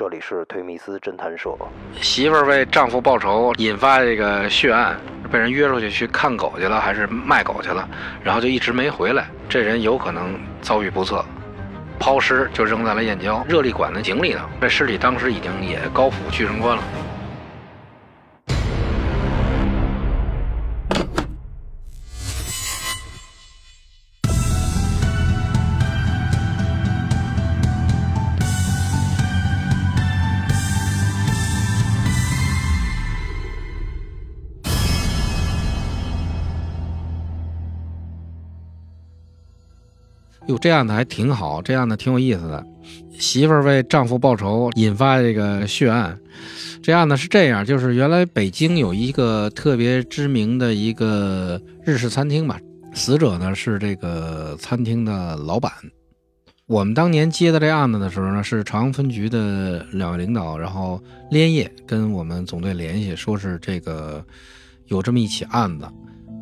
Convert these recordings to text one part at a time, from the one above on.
这里是推密斯侦探社。媳妇儿为丈夫报仇，引发这个血案，被人约出去去看狗去了，还是卖狗去了，然后就一直没回来。这人有可能遭遇不测，抛尸就扔在了燕郊热力馆的井里头。这尸体当时已经也高腐去人关了。哟，这样的还挺好，这样的挺有意思的。媳妇儿为丈夫报仇，引发这个血案。这案子是这样，就是原来北京有一个特别知名的一个日式餐厅吧，死者呢是这个餐厅的老板。我们当年接的这案子的时候呢，是朝阳分局的两位领导，然后连夜跟我们总队联系，说是这个有这么一起案子，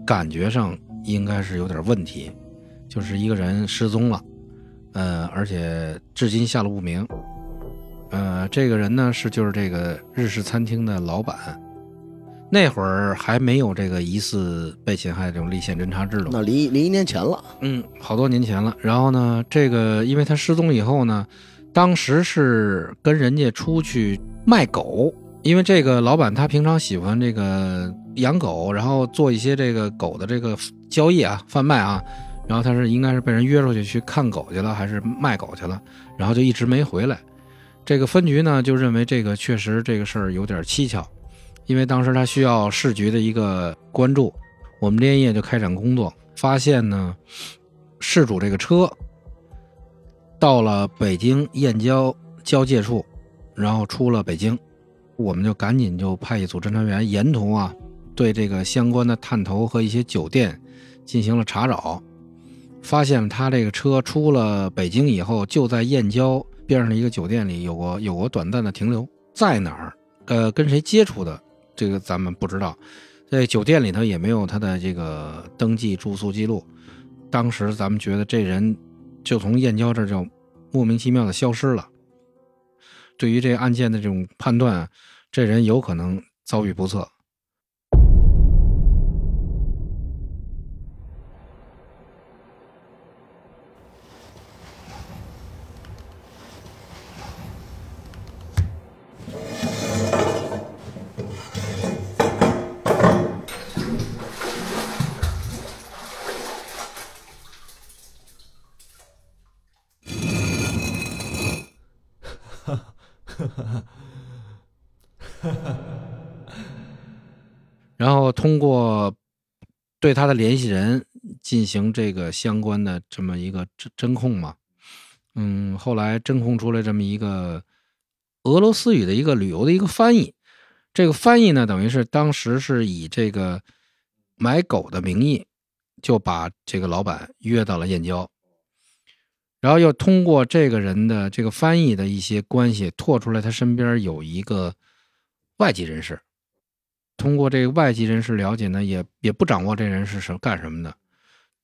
感觉上应该是有点问题。就是一个人失踪了，呃，而且至今下落不明。呃，这个人呢是就是这个日式餐厅的老板，那会儿还没有这个疑似被侵害这种立宪侦查制度。那离离一年前了，嗯，好多年前了。然后呢，这个因为他失踪以后呢，当时是跟人家出去卖狗，因为这个老板他平常喜欢这个养狗，然后做一些这个狗的这个交易啊、贩卖啊。然后他是应该是被人约出去去看狗去了，还是卖狗去了？然后就一直没回来。这个分局呢就认为这个确实这个事儿有点蹊跷，因为当时他需要市局的一个关注，我们连夜就开展工作，发现呢事主这个车到了北京燕郊交界处，然后出了北京，我们就赶紧就派一组侦查员沿途啊对这个相关的探头和一些酒店进行了查找。发现他这个车出了北京以后，就在燕郊边上的一个酒店里有过有过短暂的停留。在哪儿？呃，跟谁接触的？这个咱们不知道。在酒店里头也没有他的这个登记住宿记录。当时咱们觉得这人就从燕郊这就莫名其妙的消失了。对于这案件的这种判断，这人有可能遭遇不测。通过对他的联系人进行这个相关的这么一个侦侦控嘛，嗯，后来侦控出来这么一个俄罗斯语的一个旅游的一个翻译，这个翻译呢，等于是当时是以这个买狗的名义就把这个老板约到了燕郊，然后又通过这个人的这个翻译的一些关系，拓出来他身边有一个外籍人士。通过这个外籍人士了解呢，也也不掌握这人是什干什么的。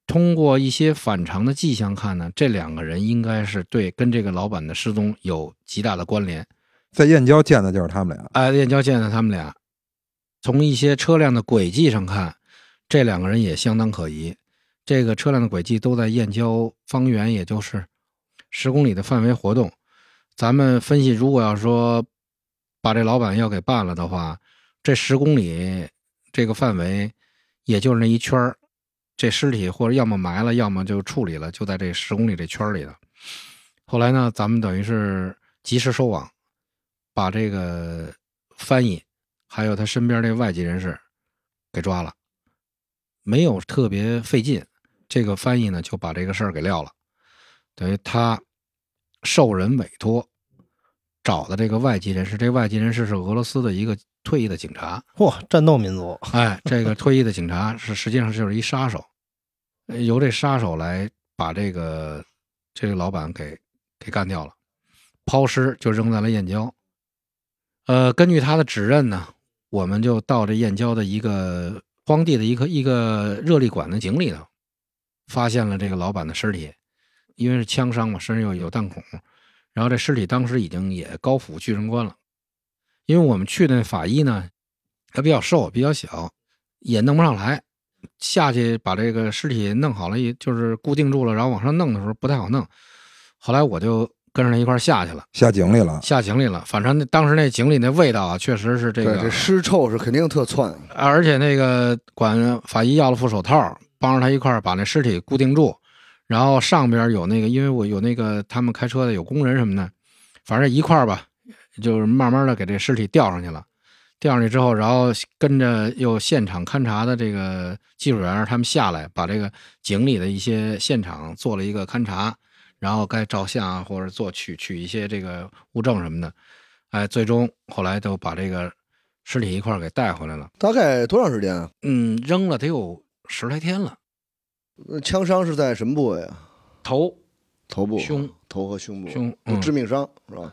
通过一些反常的迹象看呢，这两个人应该是对跟这个老板的失踪有极大的关联。在燕郊见的就是他们俩。哎，燕郊见的他们俩。从一些车辆的轨迹上看，这两个人也相当可疑。这个车辆的轨迹都在燕郊方圆，也就是十公里的范围活动。咱们分析，如果要说把这老板要给办了的话。这十公里这个范围，也就是那一圈这尸体或者要么埋了，要么就处理了，就在这十公里这圈里了。后来呢，咱们等于是及时收网，把这个翻译还有他身边这外籍人士给抓了，没有特别费劲。这个翻译呢，就把这个事儿给撂了，等于他受人委托。找的这个外籍人士，这外籍人士是俄罗斯的一个退役的警察。嚯，战斗民族！哎，这个退役的警察是实际上就是一杀手，由这杀手来把这个这个老板给给干掉了，抛尸就扔在了燕郊。呃，根据他的指认呢，我们就到这燕郊的一个荒地的一个一个热力管的井里头，发现了这个老板的尸体，因为是枪伤嘛，身上有有弹孔。然后这尸体当时已经也高府巨人观了，因为我们去的那法医呢，他比较瘦，比较小，也弄不上来。下去把这个尸体弄好了，也就是固定住了，然后往上弄的时候不太好弄。后来我就跟着他一块下去了，下井里了，下井里了。反正那当时那井里那味道啊，确实是这，个这尸臭是肯定特窜。而且那个管法医要了副手套，帮着他一块把那尸体固定住，然后上边有那个，因为我有那个他们开车的有工人什么的，反正一块儿吧，就是慢慢的给这尸体吊上去了。吊上去之后，然后跟着又现场勘查的这个技术员他们下来，把这个井里的一些现场做了一个勘查，然后该照相啊，或者做取取一些这个物证什么的，哎，最终后来都把这个尸体一块儿给带回来了。大概多长时间啊？嗯，扔了得有十来天了。呃枪伤是在什么部位啊？头、头部、胸、头和胸部，胸嗯致命伤是吧？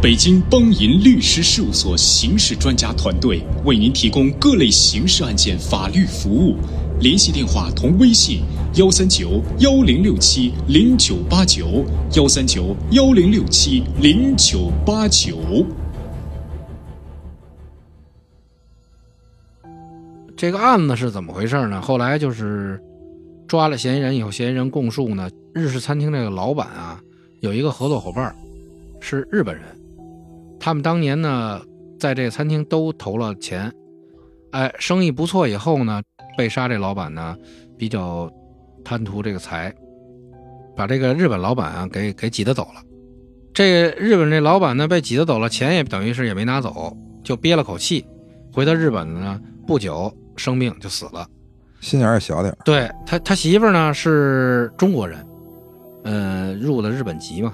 北京邦银律师事务所刑事专家团队为您提供各类刑事案件法律服务，联系电话同微信：幺三九幺零六七零九八九，幺三九幺零六七零九八九。这个案子是怎么回事呢？后来就是抓了嫌疑人以后，嫌疑人供述呢，日式餐厅这个老板啊，有一个合作伙伴是日本人，他们当年呢在这个餐厅都投了钱，哎，生意不错以后呢，被杀这老板呢比较贪图这个财，把这个日本老板啊给给挤得走了。这个日本这老板呢被挤得走了，钱也等于是也没拿走，就憋了口气，回到日本呢不久生病就死了。心眼儿也小点儿对他，他媳妇儿呢是中国人，呃，入了日本籍嘛。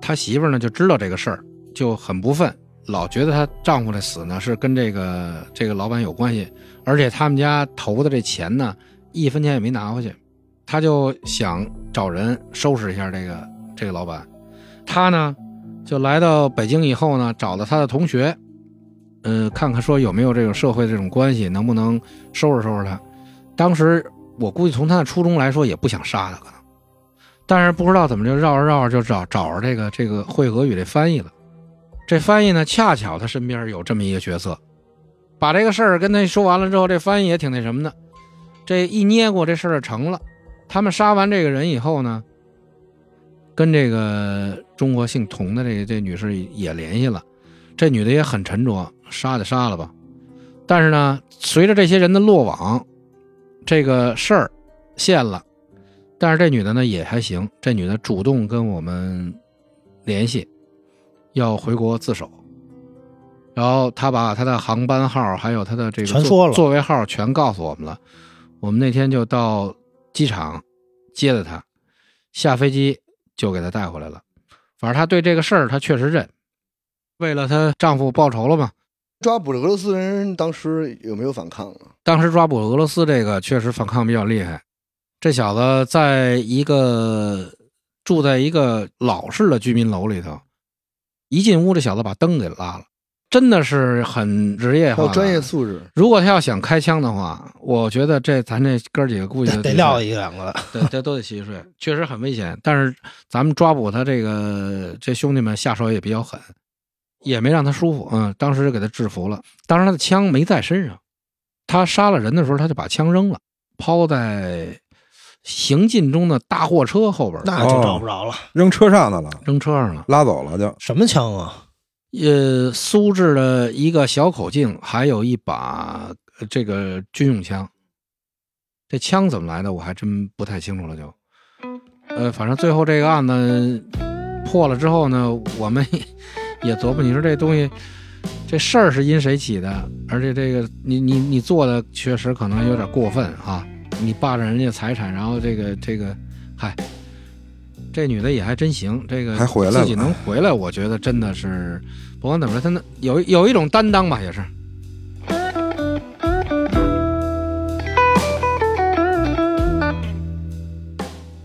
他媳妇儿呢就知道这个事儿，就很不忿，老觉得她丈夫的死呢是跟这个这个老板有关系，而且他们家投的这钱呢一分钱也没拿回去，他就想找人收拾一下这个这个老板。他呢就来到北京以后呢，找了他的同学，呃，看看说有没有这种社会这种关系，能不能收拾收拾他。当时我估计从他的初衷来说，也不想杀他，可能，但是不知道怎么就绕着绕着就找找着这个这个会俄语这翻译了。这翻译呢，恰巧他身边有这么一个角色，把这个事儿跟他说完了之后，这翻译也挺那什么的，这一捏过这事儿成了。他们杀完这个人以后呢，跟这个中国姓童的这这女士也联系了，这女的也很沉着，杀就杀了吧。但是呢，随着这些人的落网，这个事儿现了，但是这女的呢也还行，这女的主动跟我们联系，要回国自首。然后她把她的航班号还有她的这个座全说了座位号全告诉我们了。我们那天就到机场接的她，下飞机就给她带回来了。反正她对这个事儿她确实认，为了她丈夫报仇了嘛。抓捕的俄罗斯人当时有没有反抗啊？当时抓捕俄罗斯这个确实反抗比较厉害，这小子在一个住在一个老式的居民楼里头，一进屋这小子把灯给拉了，真的是很职业化有专业素质，如果他要想开枪的话，我觉得这咱这哥几个估计得撂一个两个。对，这都得洗洗睡，确实很危险。但是咱们抓捕他这个这兄弟们下手也比较狠，也没让他舒服。嗯，当时就给他制服了。当时他的枪没在身上，他杀了人的时候他就把枪扔了，抛在行进中的大货车后边，那就找不着了。扔车上的了，扔车上了。拉走了就。什么枪啊？呃，苏制的一个小口径，还有一把呃这个军用枪。这枪怎么来的，我还真不太清楚了就。呃，反正最后这个案子破了之后呢，我们也琢磨，你说这东西，这事儿是因谁起的？而且这个你你你做的确实可能有点过分啊！你霸占人家财产，然后这个这个，嗨，这女的也还真行，这个还回来了自己能回来，我觉得真的是不管怎么说，她那有有一种担当吧，也是。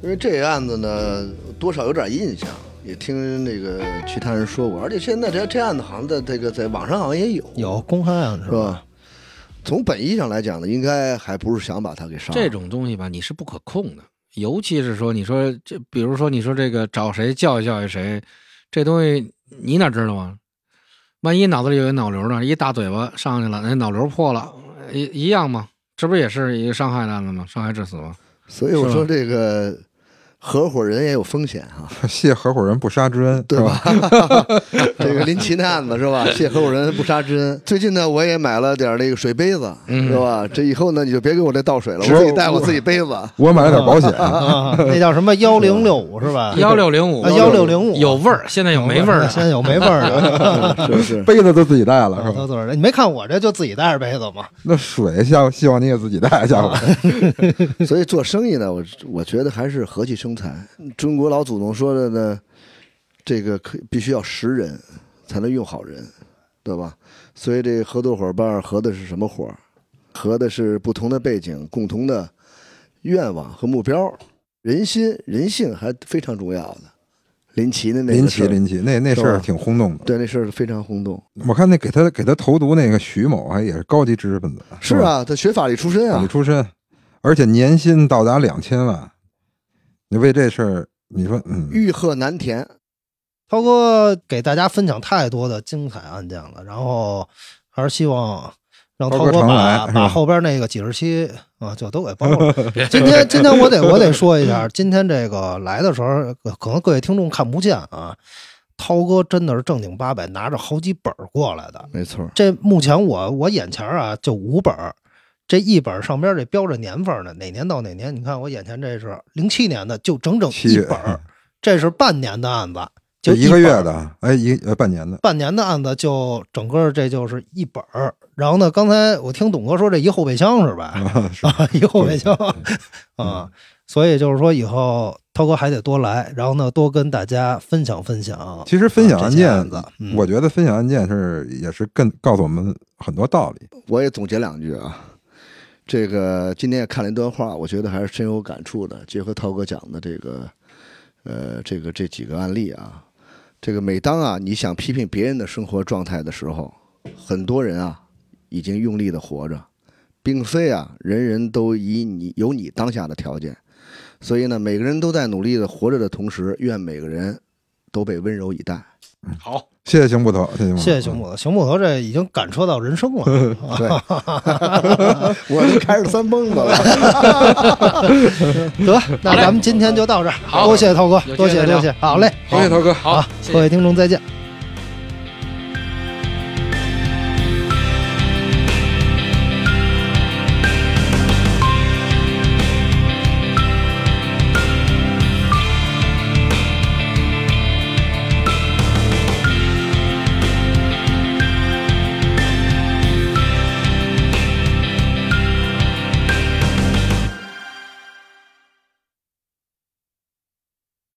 因为这个案子呢，多少有点印象，也听那个其他人说过，而且现在这这案子好像在这个在网上好像也有，有公开案是是？吧？从本意上来讲呢，应该还不是想把他给杀了。这种东西吧，你是不可控的，尤其是说，你说这，比如说你说这个找谁教育教育谁，这东西你哪知道啊？万一脑子里有一脑瘤呢，一大嘴巴上去了，那脑瘤破了，一一样吗？这不也是一个伤害案子吗？伤害致死吗？所以我说这个合伙人也有风险啊、谢合伙人不杀之恩，对吧？这个林奇那案子是吧？谢合伙人不杀之恩。最近呢，我也买了点那个水杯子，嗯是吧？这以后呢，你就别给我这倒水了，我自己带我自己杯子。我买了点保险，啊，那叫什么幺零六五是吧？幺六零五啊幺六零五有味儿，现在有没味儿的。现在有没味儿的。是是？杯子都自己带了，是吧？都都是，你没看我这就自己带着杯子吗？那水下希望你也自己带，家伙。所以做生意呢，我我觉得还是和气生财。中国老祖宗说的呢，这个可必须要识人，才能用好人，对吧？所以这合作伙伴合的是什么伙儿？合的是不同的背景、共同的愿望和目标，人心人性还非常重要的。林奇的那林奇林奇那那事儿挺轰动的。对那事儿非常轰动。我看那给他给他投毒那个徐某，啊也是高级知识分子，是啊，他学法律出身啊法律，出身，而且年薪到达两千万。你为这事儿，你说，嗯，欲壑难填。涛哥给大家分享太多的精彩案件了，然后还是希望让涛哥把把后边那个几十期啊就都给包了。今天今天我得我得说一下，今天这个来的时候，可可能各位听众看不见啊，涛哥真的是正经八百拿着好几本过来的。没错，这目前我我眼前啊就五本儿，这一本上边这标着年份呢，哪年到哪年？你看我眼前这是零七年的，就整整一本儿，这是半年的案子，就就一个月的，哎，一呃半年的，半年的案子就整个这就是一本儿。然后呢，刚才我听董哥说这一后备箱是吧？是啊，一后备箱啊，所以就是说以后涛哥还得多来，然后呢多跟大家分享分享。其实分享案件啊案，嗯我觉得分享案件是也是更告诉我们很多道理。我也总结两句啊。这个今天也看了一段话，我觉得还是深有感触的。结合涛哥讲的这个，呃，这个这几个案例啊，这个每当啊你想批评别人的生活状态的时候，很多人啊已经用力的活着，并非啊人人都以你有你当下的条件，所以呢，每个人都在努力的活着的同时，愿每个人都被温柔以待。好，谢谢熊捕头，谢谢熊捕头。谢谢熊捕头，邢捕头这已经感受到人生了。对，我就开始三蹦子了。得，那咱们今天就到这儿，好。多谢涛哥多谢多谢，好嘞，谢谢涛哥。好，各位听众再见。